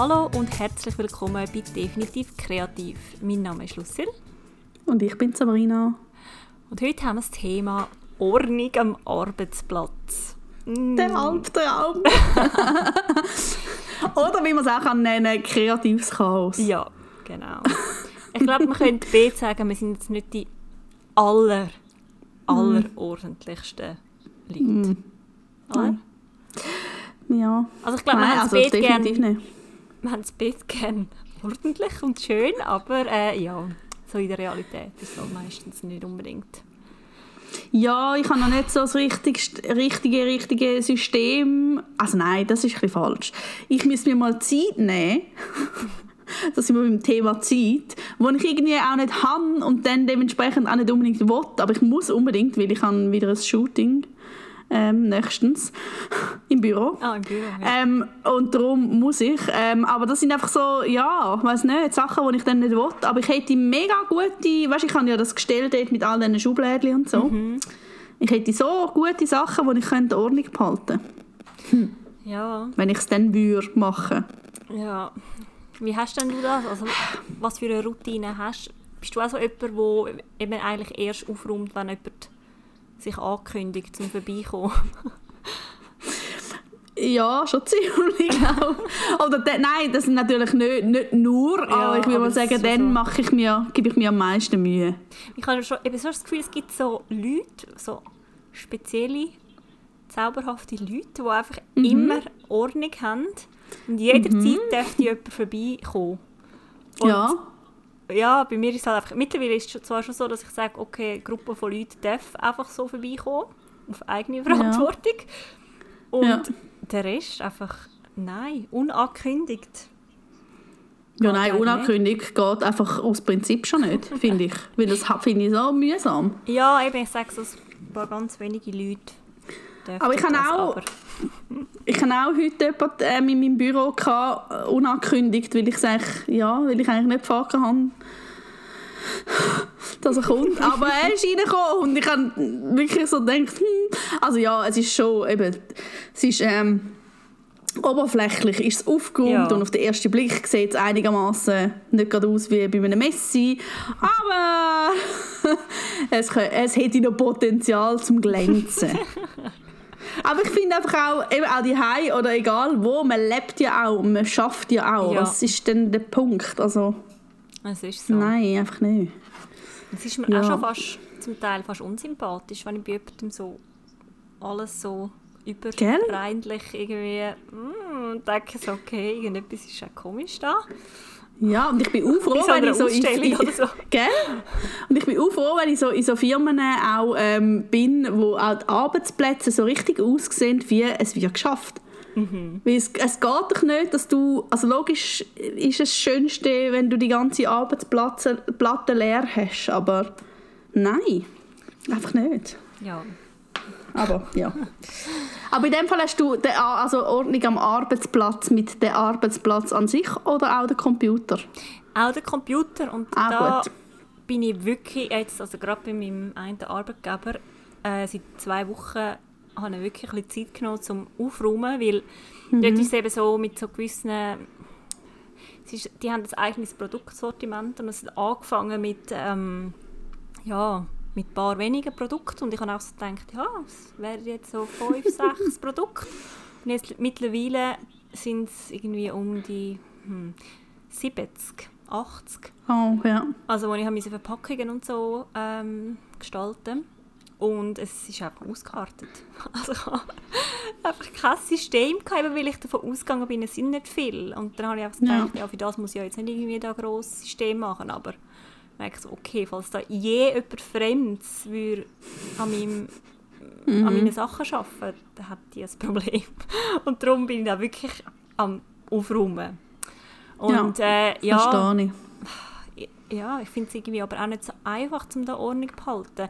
Hallo und herzlich willkommen bei Definitiv Kreativ. Mein Name ist Lucille. Und ich bin Sabrina. Und heute haben wir das Thema Ordnung am Arbeitsplatz. Mm. Der Albtraum. Oder wie man es auch kann nennen kreatives Chaos. Ja, genau. Ich glaube, man könnte B sagen, wir sind jetzt nicht die aller, aller mm. ordentlichsten Leute. Mm. Oder? Ja. Also ich glaube, wir haben also das Bett gerne. Wir haben das Bett gerne ordentlich und schön, aber äh, ja, so in der Realität ist es meistens nicht unbedingt. Ja, ich habe noch nicht so das richtige, richtige, richtige System. Also nein, das ist ein bisschen falsch. Ich müsste mir mal Zeit nehmen. das sind wir beim Thema Zeit, wo ich irgendwie auch nicht habe und dann dementsprechend auch nicht unbedingt will. Aber ich muss unbedingt, weil ich habe wieder ein Shooting ähm, nächstens im Büro. Ah, im Büro, ja. ähm, und darum muss ich. Ähm, aber das sind einfach so, ja, ich weiß nicht, Sachen, die ich dann nicht will. Aber ich hätte mega gute, weißt ich habe ja das gestellt dort mit all diesen Schublädchen und so. Mhm. Ich hätte so gute Sachen, die ich könnte Ordnung behalten hm. Ja. Wenn ich es dann würde machen. Ja. Wie hast denn du das? Also, was für eine Routine hast du? Bist du auch so jemand, der eben eigentlich erst aufräumt, wenn jemand sich ankündigt, zum Vorbeikommen? Ja, schon ziemlich auch. Oder de, nein, das ist natürlich nicht, nicht nur, ja, aber ich würde mal sagen, dann so. mache ich mir, gebe ich mir am meisten Mühe. Ich habe schon eben so das Gefühl, es gibt so Leute, so spezielle, zauberhafte Leute, die einfach mhm. immer Ordnung haben und jederzeit mhm. darf jemand vorbeikommen. Und ja ja, bei mir ist es halt einfach, mittlerweile ist es zwar schon so, dass ich sage, okay, eine Gruppe von Leuten darf einfach so vorbeikommen, auf eigene Verantwortung. Ja. Und ja. der Rest einfach, nein, unangekündigt. Ja, nein, unangekündigt geht einfach aus Prinzip schon nicht, finde ich. Weil das finde ich so mühsam. Ja, eben, ich sage so, ein paar ganz wenige Leute aber ich habe auch, ich habe auch heute jemanden äh, in meinem Büro gehabt, unangekündigt, weil ich sage, ja, weil ich eigentlich nicht gefragt habe, dass er kommt. Aber er ist reingekommen und ich habe wirklich so gedacht, hm. also ja, es ist schon eben, es ist ähm, oberflächlich ist es aufgeräumt ja. und auf den ersten Blick sieht es einigermaßen nicht gerade aus wie bei einem Messi, aber es, es hätte noch Potenzial zum Glänzen. Aber ich finde einfach auch, eben auch die Hai oder egal wo, man lebt ja auch, man schafft ja auch. Ja. Was ist denn der Punkt? Also, es ist so. Nein, einfach nicht. Es ist mir ja. auch schon fast, zum Teil fast unsympathisch, wenn ich bei jemandem so alles so überreinlich irgendwie mm, denke, so, okay, irgendetwas ist auch komisch da. Ja, und ich bin auch froh, wenn ich so, in, oder so. Gell? Und ich bin auch froh, wenn ich so in so Firmen auch ähm, bin, wo auch die Arbeitsplätze so richtig aussehen, wie es wird geschafft. Mhm. Weil es, es geht doch nicht, dass du, also logisch ist es das Schönste, wenn du die ganze Arbeitsplatte leer hast, aber nein, einfach nicht. Ja. Aber ja. Aber in dem Fall hast du den, also Ordnung am Arbeitsplatz mit dem Arbeitsplatz an sich oder auch der Computer? Auch der Computer und ah, da gut. bin ich wirklich jetzt, also gerade bei meinem einen Arbeitgeber, äh, seit zwei Wochen habe ich wirklich ein bisschen Zeit genommen zum Aufräumen, weil mhm. dort ist es eben so mit so gewissen ist, die haben ein eigenes Produktsortiment und es hat angefangen mit ähm, ja, mit ein paar wenigen Produkten und ich habe auch so gedacht, ja, es wären jetzt so fünf, sechs Produkte und jetzt mittlerweile sind es irgendwie um die hm, 70, 80. Oh, ja. Also wo ich habe diese Verpackungen und so ähm, gestalten und es ist einfach ausgekartet. Also ich habe einfach kein System gehabt, weil ich davon ausgegangen bin, es sind nicht viel. Und dann habe ich einfach gedacht, ja. ja für das muss ich ja jetzt nicht irgendwie ein grosses System machen, aber merke so, okay, falls da je jemand Fremdes würde an, meinem, mhm. an meinen Sachen arbeiten dann hat die ein Problem. Und darum bin ich da wirklich am Aufräumen. Und, ja, äh, ja, verstehe ich. Ja, ich finde es irgendwie aber auch nicht so einfach, um da Ordnung zu behalten.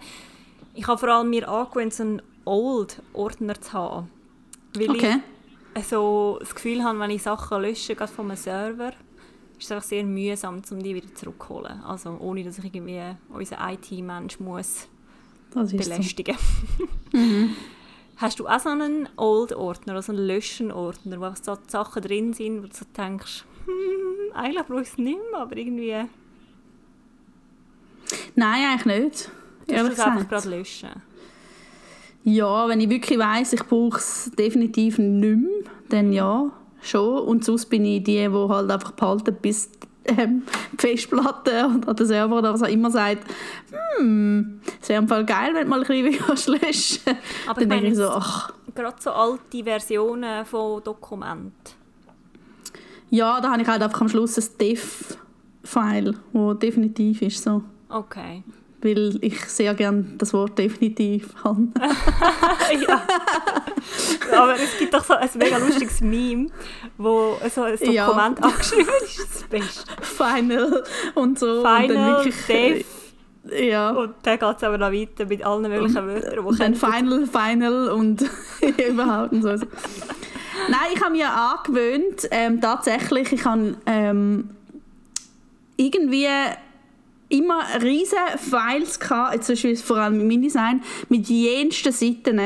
Ich habe vor allem mir angewöhnt, so einen Old-Ordner zu haben. Weil okay. ich so das Gefühl habe, wenn ich Sachen lösche, gerade von einem Server, ist es einfach sehr mühsam, um die wieder zurückzuholen. Also ohne, dass ich irgendwie unseren IT-Mensch muss belästigen so. mhm. Hast du auch so einen Old-Ordner, also einen Löschen-Ordner, wo so Sachen drin sind, wo du denkst, hm, eigentlich brauche ich es nicht mehr, aber irgendwie... Nein, eigentlich nicht. Du es einfach gerade löschen. Ja, wenn ich wirklich weiss, ich brauche es definitiv nicht mehr, dann ja, schon. Und sonst bin ich die, die halt einfach behalten, bis ähm, die Festplatte oder der Server oder was auch immer sagt, hm, es wäre Fall geil, wenn du mal ein bisschen löschen Aber dann ich meine, so, ach. gerade so alte Versionen von Dokumenten. Ja, da habe ich halt einfach am Schluss ein Def-File, das definitiv ist so. Okay weil ich sehr gerne das Wort definitiv habe. ja. Aber es gibt doch so ein mega lustiges Meme, wo so ein Dokument ja. abgeschrieben ist. Das Beste. Final und so. Final, und dann wirklich, Def. Ja. Und dann geht es aber noch weiter mit allen möglichen Wörtern. Und dann Final, Final und überhaupt und so. Nein, ich habe mir angewöhnt, ähm, tatsächlich, ich habe ähm, irgendwie immer riesige Files gehabt, jetzt zum Beispiel vor allem im InDesign, mit jensten Seiten.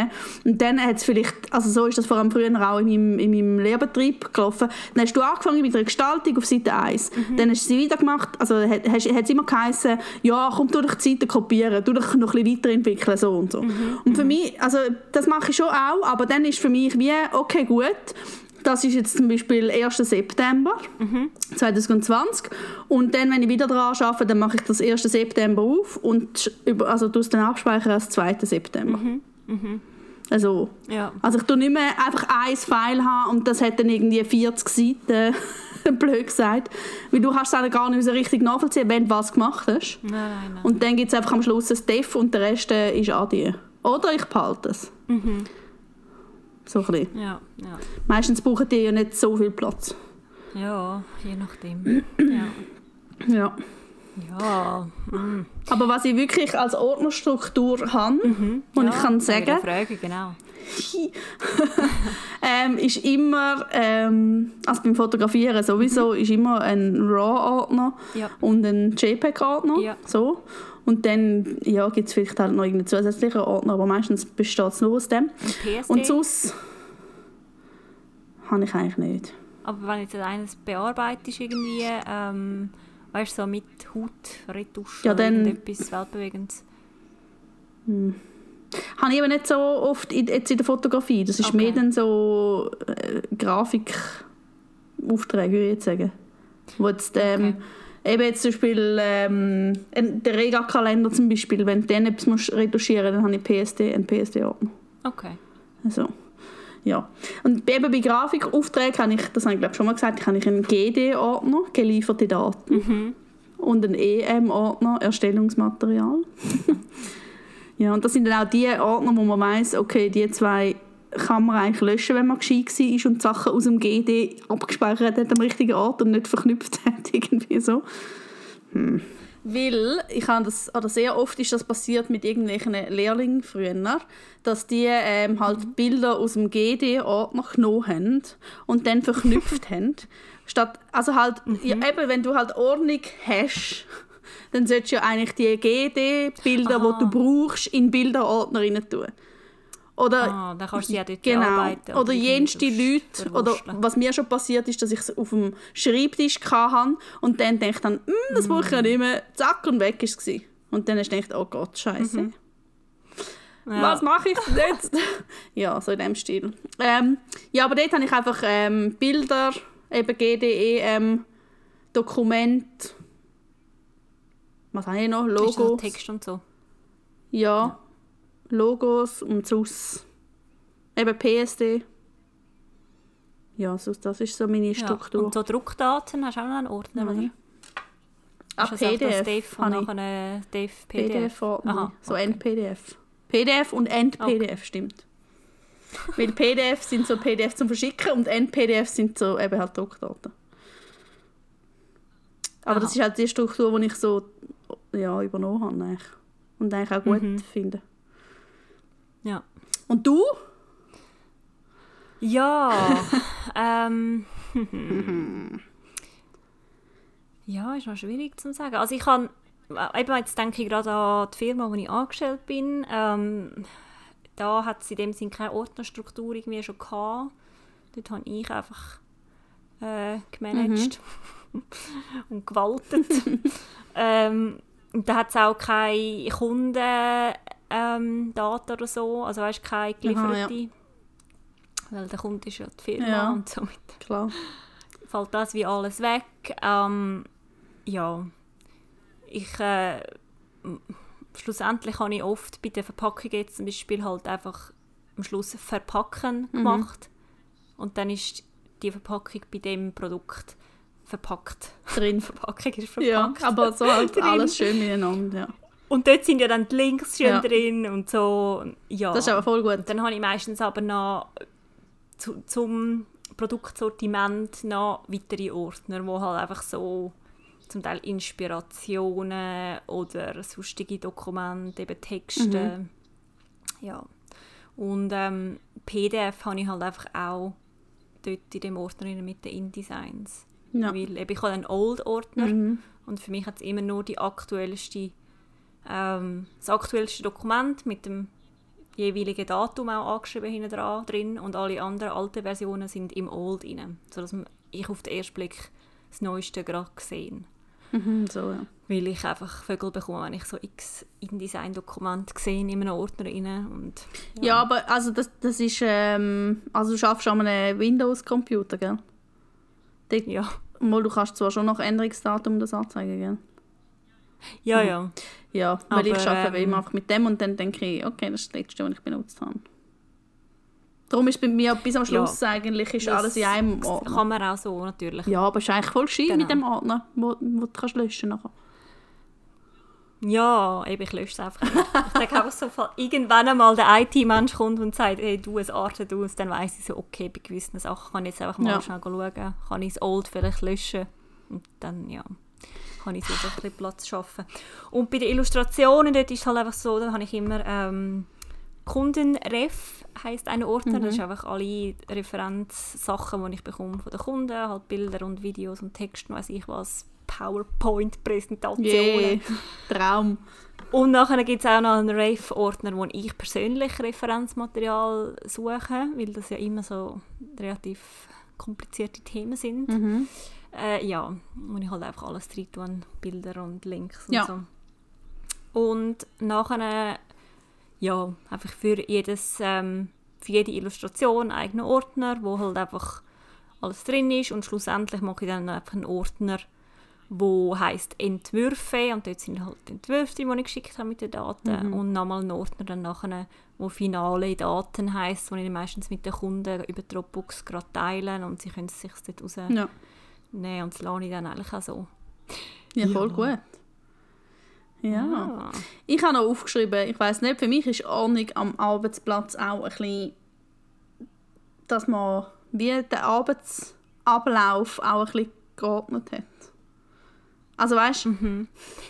Und dann hat es vielleicht, also so ist das vor allem früher auch in meinem, in meinem Lehrbetrieb gelaufen, dann hast du angefangen mit einer Gestaltung auf Seite 1. Mhm. Dann hast du sie wieder gemacht, also hat es immer geheißen, ja, komm, du dich die Seite kopieren, du dich noch ein bisschen weiterentwickeln, so und so. Mhm. Und für mhm. mich, also das mache ich schon auch, aber dann ist für mich wie, okay, gut, das ist jetzt zum Beispiel 1. September mhm. 2020. Und dann, wenn ich wieder daran arbeite, dann mache ich das 1. September auf und über, also du es dann abspeichern als 2. September. Mhm. Mhm. Also, ja. also ich tue nicht mehr einfach ein File haben und das hat dann irgendwie 40 Seiten, blöd gesagt. Weil du hast es gar nicht so richtig nachvollziehen, wenn du was gemacht hast. Nein, nein, nein. Und dann gibt es einfach am Schluss ein Def und der Rest äh, ist Adi. Oder ich behalte es. Mhm. So ein bisschen. Ja, ja. Meistens brauchen die ja nicht so viel Platz. Ja, je nachdem. ja. Ja. Ja. Mm. Aber was ich wirklich als Ordnerstruktur habe, mhm. und ja, ich kann sagen, Frage, genau. ähm, ist immer, ähm, also beim Fotografieren sowieso, mhm. ist immer ein RAW-Ordner ja. und ein JPEG-Ordner. Ja. So. Und dann ja, gibt es vielleicht halt noch irgendeinen zusätzlichen Ordner, aber meistens besteht es nur aus dem. Und, und sonst habe ich eigentlich nicht. Aber wenn jetzt eines bearbeitest irgendwie, ähm, weißt du, so mit Hautretusche ja, dann, etwas Weltbewegendes? Hm. Habe ich aber nicht so oft in, jetzt in der Fotografie. Das ist okay. mehr dann so äh, Grafikaufträge, würde ich jetzt sagen. Wo jetzt, ähm, okay eben jetzt zum Beispiel ähm, der Rega-Kalender zum Beispiel, wenn du den etwas musst retuschieren musst, dann habe ich PSD, einen PSD-Ordner. Okay. Also, ja. Und eben bei Grafikaufträgen habe ich, das habe ich glaube schon mal gesagt, habe ich einen GD-Ordner, gelieferte Daten, mhm. und einen EM-Ordner, Erstellungsmaterial. ja, und das sind dann auch die Ordner, wo man weiß, okay, die zwei kann man eigentlich löschen, wenn man gescheit war und Sachen aus dem GD abgespeichert hat am richtigen Ort und nicht verknüpft hat, irgendwie so. Hm. Weil, ich habe das, oder sehr oft ist das passiert mit irgendwelchen Lehrlingen früher, dass die ähm, halt mhm. Bilder aus dem GD-Ordner genommen haben und dann verknüpft haben. Statt, also halt, mhm. ja, eben, wenn du halt Ordnung hast, dann solltest du ja eigentlich die GD-Bilder, die du brauchst, in Bilderordner rein tun. Oder, ah, dann kannst du ja dort genau, arbeiten. Oder, jenste Leute, oder was mir schon passiert ist, dass ich es auf dem Schreibtisch hatte und dann denke ich dann, hm, das brauche ich ja nicht mehr, zack und weg ist es. Und dann hast du gedacht, oh Gott, scheiße. Mhm. Ja. Was mache ich jetzt? ja, so in dem Stil. Ähm, ja, aber dort habe ich einfach ähm, Bilder, eben GDEM, Dokument, was habe ich noch? Logos. Text und so. Ja. ja. Logos und sonst eben PSD. Ja, sonst, das ist so meine Struktur. Ja, und so Druckdaten hast du auch noch einen Ordner, Nein. oder? Ah, PDF. Dave und nachher eine Dave PDF. PDF Aha, so okay. NPDF. PDF und NPDF, okay. stimmt. Weil PDF sind so PDF zum Verschicken und NPDF sind so eben halt Druckdaten. Aber Aha. das ist halt die Struktur, die ich so ja, übernommen habe eigentlich. und eigentlich auch gut mhm. finde. Ja. Und du? Ja, ähm. ja, ist noch schwierig zu sagen. Also ich kann, eben jetzt denke ich gerade an die Firma, wo ich angestellt bin. Ähm, da hat es in dem Sinne keine Ordnerstruktur irgendwie schon gehabt. Dort habe ich einfach äh, gemanagt mhm. und gewaltet. ähm, da hat es auch keine Kundendaten ähm, oder so, also weißt keine gelieferte. Aha, ja. Weil der Kunde ist ja die Firma ja, und somit klar. fällt das wie alles weg. Ähm, ja, ich äh, schlussendlich habe ich oft bei der Verpackung jetzt zum Beispiel halt einfach am Schluss Verpacken mhm. gemacht mhm. und dann ist die Verpackung bei dem Produkt verpackt. Drin. Verpackung ist verpackt. Ja, aber so halt alles schön miteinander, ja. Und dort sind ja dann die Links schön ja. drin und so. Ja. Das ist aber voll gut. dann habe ich meistens aber noch zu, zum Produktsortiment noch weitere Ordner, wo halt einfach so zum Teil Inspirationen oder sonstige Dokumente, eben Texte. Mhm. Ja. Und ähm, PDF habe ich halt einfach auch dort in dem Ordner mit den InDesigns. Ja. Weil eben, ich habe einen Old-Ordner mhm. und für mich hat es immer nur die aktuellste, ähm, das aktuellste Dokument mit dem jeweiligen Datum auch angeschrieben hinten dran, drin und alle anderen alten Versionen sind im Old drin, sodass ich auf den ersten Blick das Neueste gerade gesehen mhm, so, ja. Weil ich einfach Vögel bekomme, wenn ich so x InDesign-Dokumente sehe in einem Ordner rein. Und, ja. ja, aber also das, das ist, ähm, also du schaffst an einem Windows-Computer, gell? Ja. Mal, du kannst zwar schon nach Änderungsdatum das anzeigen, gell? Ja, ja. Ja, weil Aber, ich arbeite ähm, immer mit dem und dann denke ich, okay, das ist das Letzte, was ich benutzt habe. Darum ist bei mir bis am Schluss ja, eigentlich ist alles in einem Ordner. Kann man auch so, natürlich. Ja, aber es ist eigentlich voll schön genau. mit dem Ordner, wo, wo du kannst löschen kannst. Ja, eben, ich lösche es einfach nicht. Ich denke auch so, irgendwann einmal der IT-Mensch kommt und sagt, hey, du, es artet aus, dann weiss ich so, okay, bei gewissen Sachen kann ich jetzt einfach mal ja. schnell schauen, kann ich das Old vielleicht löschen und dann, ja, kann ich so ein bisschen Platz schaffen. Und bei den Illustrationen, dort ist es halt einfach so, da habe ich immer ähm, Kundenref heisst ein Ordner, mhm. das ist einfach alle Referenzsachen, die ich bekomme von den Kunden, halt Bilder und Videos und Texte, weiß ich was, PowerPoint-Präsentationen. Yeah. Traum. Und nachher gibt es auch noch einen Rave-Ordner, wo ich persönlich Referenzmaterial suche, weil das ja immer so relativ komplizierte Themen sind. Mhm. Äh, ja, wo ich halt einfach alles drin tue, Bilder und Links und ja. so. Und nachher, ja, einfach für jedes, ähm, für jede Illustration einen eigenen Ordner, wo halt einfach alles drin ist und schlussendlich mache ich dann einfach einen Ordner, wo heißt Entwürfe und dort sind halt die Entwürfe, die ich geschickt habe mit den Daten mhm. und nochmal ein Ordner dann nachher, wo finale Daten heißt, wo ich meistens mit den Kunden über Dropbox gerade teilen und sie können es sich dort rausnehmen ja. und das lasse ich dann eigentlich auch so. Ja, voll ja. gut. Ja. Ah. Ich habe noch aufgeschrieben, ich weiß nicht, für mich ist Ordnung am Arbeitsplatz auch ein bisschen, dass man wie den Arbeitsablauf auch ein bisschen geordnet hat. Also weißt du, mhm.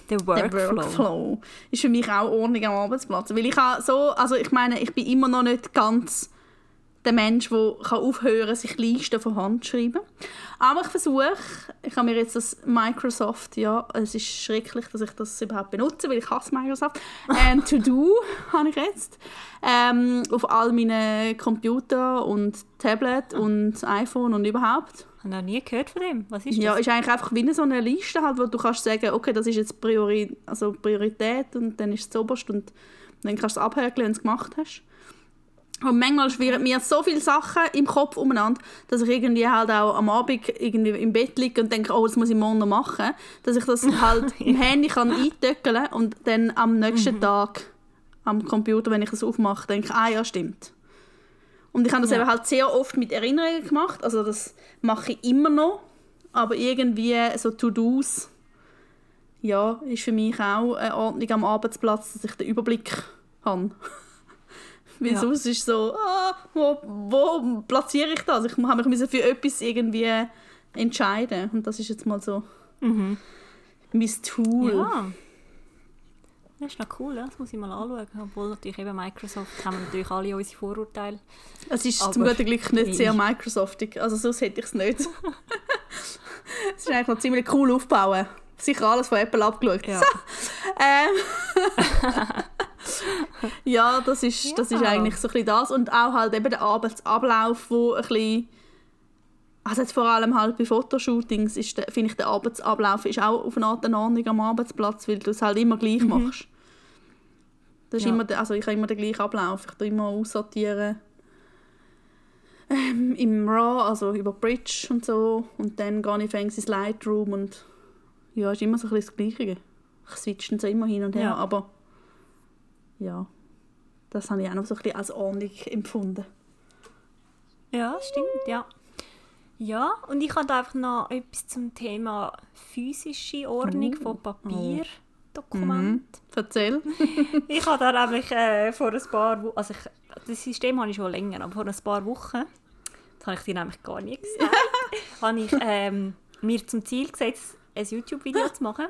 der, Workflow. ist für mich auch Ordnung am Arbeitsplatz. Weil ich so, also ich meine, ich bin immer noch nicht ganz der Mensch, der aufhören kann, sich Listen von Hand zu schreiben. Aber ich versuche, ich habe mir jetzt das Microsoft, ja, es ist schrecklich, dass ich das überhaupt benutze, weil ich hasse Microsoft. Ähm, To Do habe ich jetzt ähm, auf all meinen Computer und Tablet und iPhone und überhaupt. Habe noch nie gehört von dem. Was ist das? Ja, ist eigentlich einfach wie so eine Liste, halt, wo du kannst sagen, okay, das ist jetzt Priori also Priorität und dann ist es oberst und dann kannst du es abhören, wenn du es gemacht hast. Und manchmal schwirren mir so viele Sachen im Kopf umeinander, dass ich irgendwie halt auch am Abend irgendwie im Bett liege und denke, oh, das muss ich morgen noch machen. Dass ich das halt im Handy kann eintöckeln und dann am nächsten mhm. Tag am Computer, wenn ich es aufmache, denke, ah ja, stimmt. Und ich habe das ja. eben halt sehr oft mit Erinnerungen gemacht. Also das mache ich immer noch. Aber irgendwie so To-Dos, ja, ist für mich auch eine Ordnung am Arbeitsplatz, dass ich den Überblick habe. Weil ja. sonst ist so, ah, wo, wo platziere ich das? Ich habe mich für etwas irgendwie entscheiden. Und das ist jetzt mal so mhm. mein Tool. Ja. Das ist noch cool, das muss ich mal anschauen. Obwohl natürlich eben Microsoft haben wir natürlich alle unsere Vorurteile. Es ist zum guten Glück nicht sehr Microsoftig, also sonst hätte ich es nicht. es ist eigentlich noch ziemlich cool aufbauen. Sicher alles von Apple abgeschaut. Ja, ähm. ja das, ist, das ist eigentlich so ein bisschen das. Und auch halt eben der Arbeitsablauf, wo ein bisschen also jetzt vor allem halt bei Fotoshootings ist der, finde ich, der Arbeitsablauf ist auch auf eine Art eine Ordnung am Arbeitsplatz, weil du es halt immer gleich mhm. machst. Das ist ja. immer, also ich habe immer den gleichen Ablauf. Ich tue immer aussortieren ähm, im RAW, also über Bridge und so. Und dann gehe ich ins Lightroom und ja, ist immer so ein bisschen das Gleiche. Ich switche so immer hin und her, ja. aber ja, das habe ich auch noch so ein bisschen als Ordnung empfunden. Ja, stimmt, ja. Ja, und ich habe einfach noch etwas zum Thema physische Ordnung oh. von Papier. Oh. Dokument. Mhm. Erzähl. ich habe da nämlich äh, vor ein paar Wochen, also ich, das System habe ich schon länger, aber vor ein paar Wochen, das habe ich dir nämlich gar nicht gesagt, habe ich ähm, mir zum Ziel gesetzt, ein YouTube-Video zu machen,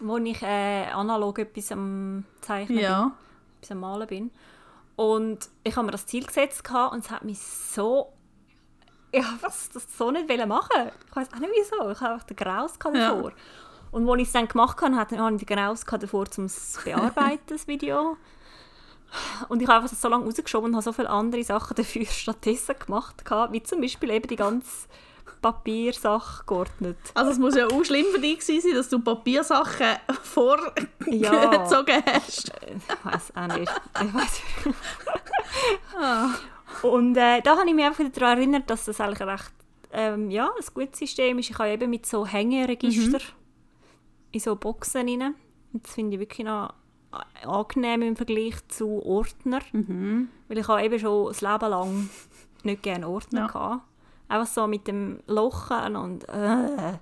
wo ich äh, analog etwas am Zeichnen ja. bin, etwas am Malen bin. Und ich habe mir das Ziel gesetzt und es hat mich so ich habe das so nicht machen. Ich weiß auch nicht wieso. Ich habe einfach den Graus davor. Ja. Und als ich es dann gemacht habe, hatte ich den Graus davor, um es bearbeiten, das Video. Und ich habe einfach so lange rausgeschoben und habe so viele andere Sachen dafür stattdessen gemacht, wie zum Beispiel eben die ganze Papiersache geordnet. Also es muss ja auch schlimm für dich sein, dass du Papiersachen vorgezogen ja. hast. Ich weiß auch nicht. Ich weiß ah. Und äh, da habe ich mich einfach daran erinnert, dass das eigentlich recht ähm, ja, ein gutes System ist. Ich habe eben mit so Hängeregister mhm. in so Boxen rein. Und das finde ich wirklich noch angenehm im Vergleich zu Ordner. Mhm. Weil ich habe eben schon das Leben lang nicht gerne Ordner ja. gehabt. Einfach so mit dem Lochen und äh,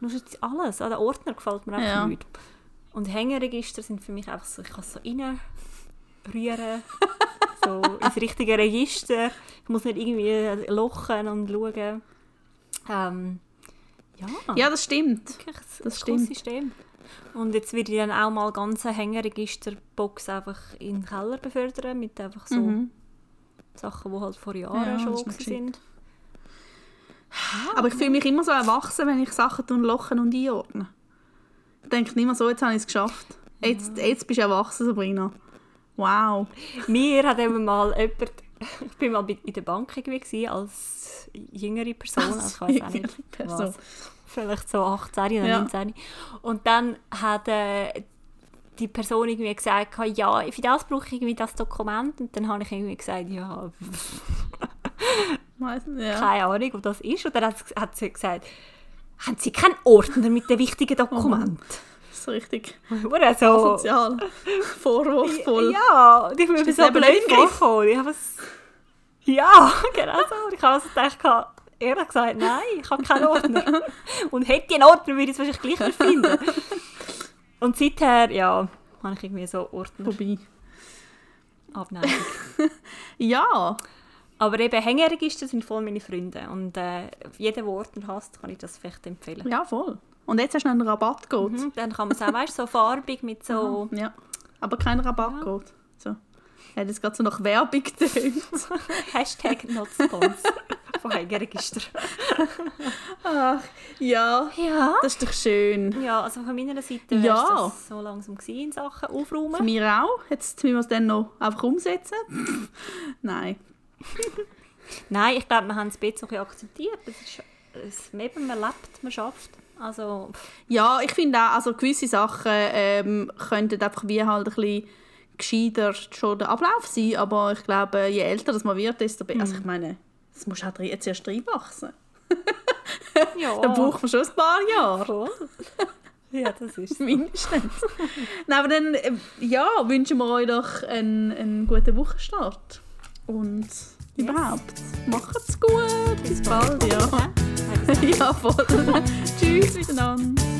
nur alles. An den Ordner gefällt mir einfach ja. nicht. Und Hängeregister sind für mich einfach so, ich kann so reinrühren so ins richtige Register. Ich muss nicht irgendwie lochen und schauen. Ähm, ja. ja, das stimmt. Wirklich, das, das stimmt. System. Und jetzt würde ich dann auch mal ganze Hängeregisterbox einfach in den Keller befördern mit einfach so mhm. Sachen, die halt vor Jahren ja, schon sind. Aber ich fühle mich immer so erwachsen, wenn ich Sachen lochen und einordne. Ich denke nicht mehr so, jetzt habe ich es geschafft. Jetzt, jetzt bist du erwachsen, Sabrina. Wow. Mir hat eben mal jemand, ich war mal in der Bank gewesen, als jüngere Person, also ich weiß auch nicht Person. was, vielleicht so 18 oder ja. 19. Und dann hat äh, die Person irgendwie gesagt, ja, für das brauche ich irgendwie das Dokument. Und dann habe ich irgendwie gesagt, ja, ja. keine Ahnung, was das ist. Und dann hat sie gesagt, haben Sie keinen Ordner mit den wichtigen Dokumenten? Oh so richtig Oder so. asozial, vorwurfsvoll. Ja, ich bin mir so blöd vorgekommen. Ich habe es... Ja, genau so. Ich habe also gedacht, ehrlich gesagt, nein, ich habe keinen Ordner. Und hätte ich einen Ordner, würde ich es wahrscheinlich gleich nicht finden. Und seither, ja, habe ich irgendwie so Ordner. Vorbei. Abneigung. ja. Aber eben Hängeregister sind voll meine Freunde. Und äh, jeder, der Ordner hasst, kann ich das vielleicht empfehlen. Ja, voll. Und jetzt hast du einen Rabattcode. Mhm, dann kann man es auch, weißt, so farbig mit so... Ja, aber kein Rabattcode. Ja. So. Hat jetzt gerade so nach Werbung getönt. Hashtag not sponsor von Hängeregister. Ach, ja, ja. Das ist doch schön. Ja, also von meiner Seite ja. das so langsam in Sachen Aufräumen. Von mir auch. Jetzt müssen wir es dann noch einfach umsetzen. Nein. Nein, ich glaube, wir haben es ein bisschen akzeptiert. Es ist, es, eben, man lebt, man schafft. Also, ja, ich finde auch, also gewisse Sachen ähm, könnten einfach wie halt ein bisschen gescheiter schon der Ablauf sein, aber ich glaube, je älter das man wird, desto besser. Also ich mhm. meine, das muss halt jetzt erst reinwachsen. ja. da braucht man schon ein paar Jahre. Ja, das ist Mindestens. Nein, aber dann äh, ja, wünschen wir euch doch einen, einen guten Wochenstart. Und yes. überhaupt, macht's gut. Bis bald, ja. Ja, voll. Tschüss miteinander.